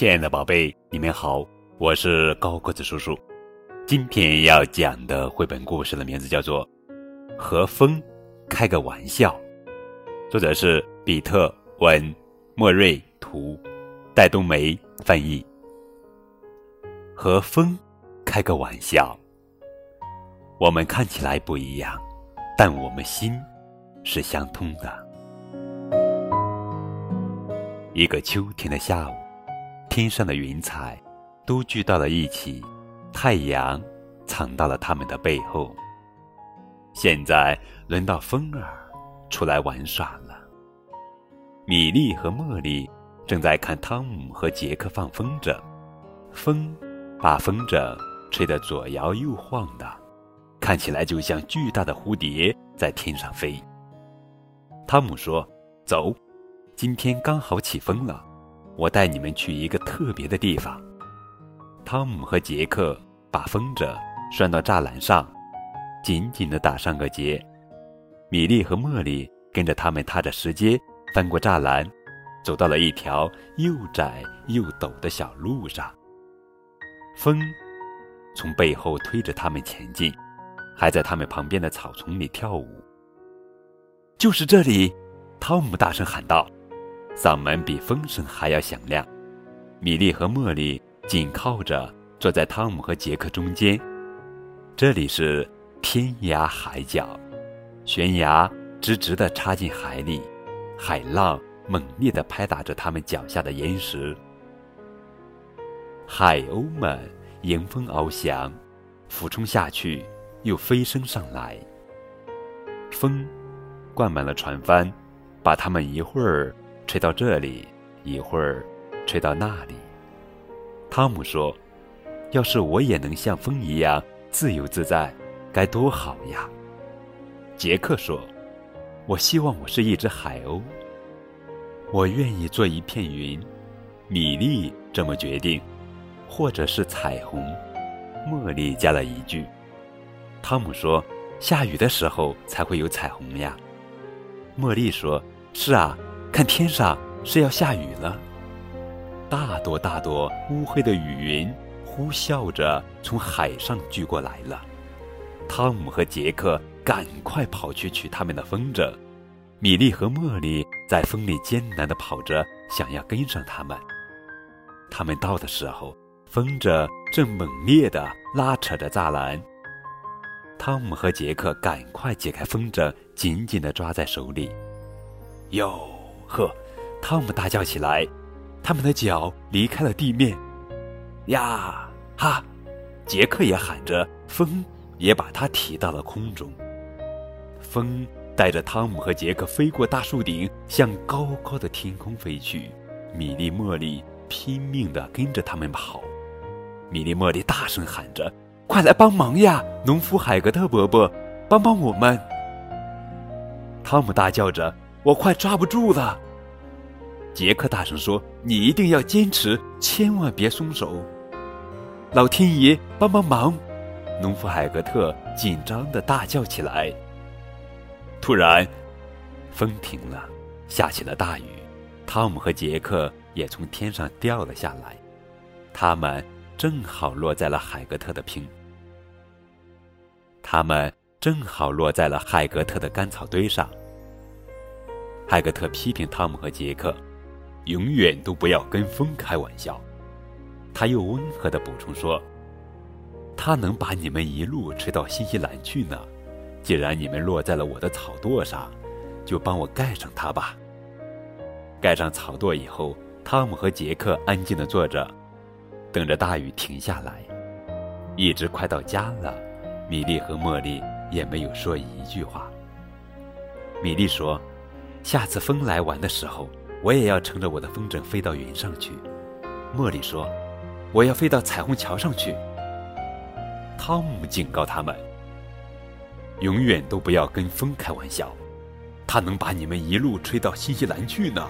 亲爱的宝贝，你们好，我是高个子叔叔。今天要讲的绘本故事的名字叫做《和风开个玩笑》，作者是比特文，莫瑞图，戴冬梅翻译。和风开个玩笑，我们看起来不一样，但我们心是相通的。一个秋天的下午。天上的云彩都聚到了一起，太阳藏到了他们的背后。现在轮到风儿出来玩耍了。米莉和茉莉正在看汤姆和杰克放风筝，风把风筝吹得左摇右晃的，看起来就像巨大的蝴蝶在天上飞。汤姆说：“走，今天刚好起风了。”我带你们去一个特别的地方。汤姆和杰克把风筝拴到栅栏上，紧紧地打上个结。米莉和茉莉跟着他们踏着石阶翻过栅栏，走到了一条又窄又陡的小路上。风从背后推着他们前进，还在他们旁边的草丛里跳舞。就是这里！汤姆大声喊道。嗓门比风声还要响亮，米莉和茉莉紧靠着坐在汤姆和杰克中间。这里是天涯海角，悬崖直直地插进海里，海浪猛烈地拍打着他们脚下的岩石。海鸥们迎风翱翔，俯冲下去，又飞升上来。风灌满了船帆，把它们一会儿。吹到这里，一会儿吹到那里。汤姆说：“要是我也能像风一样自由自在，该多好呀！”杰克说：“我希望我是一只海鸥，我愿意做一片云。”米莉这么决定，或者是彩虹。茉莉加了一句。汤姆说：“下雨的时候才会有彩虹呀。”茉莉说：“是啊。”看天上是要下雨了，大朵大朵乌黑的雨云呼啸着从海上聚过来了。汤姆和杰克赶快跑去取他们的风筝，米莉和茉莉在风里艰难地跑着，想要跟上他们。他们到的时候，风筝正猛烈地拉扯着栅栏。汤姆和杰克赶快解开风筝，紧紧地抓在手里。哟。呵，汤姆大叫起来，他们的脚离开了地面。呀哈，杰克也喊着，风也把他提到了空中。风带着汤姆和杰克飞过大树顶，向高高的天空飞去。米莉、茉莉拼命地跟着他们跑。米莉、茉莉大声喊着：“快来帮忙呀，农夫海格特伯伯，帮帮我们！”汤姆大叫着。我快抓不住了，杰克大声说：“你一定要坚持，千万别松手！”老天爷帮帮忙！农夫海格特紧张的大叫起来。突然，风停了，下起了大雨。汤姆和杰克也从天上掉了下来，他们正好落在了海格特的拼。他们正好落在了海格特的干草堆上。海格特批评汤姆和杰克，永远都不要跟风开玩笑。他又温和地补充说：“他能把你们一路吹到新西兰去呢。既然你们落在了我的草垛上，就帮我盖上它吧。”盖上草垛以后，汤姆和杰克安静地坐着，等着大雨停下来。一直快到家了，米莉和茉莉也没有说一句话。米莉说。下次风来玩的时候，我也要乘着我的风筝飞到云上去。茉莉说：“我要飞到彩虹桥上去。”汤姆警告他们：“永远都不要跟风开玩笑，他能把你们一路吹到新西兰去呢。”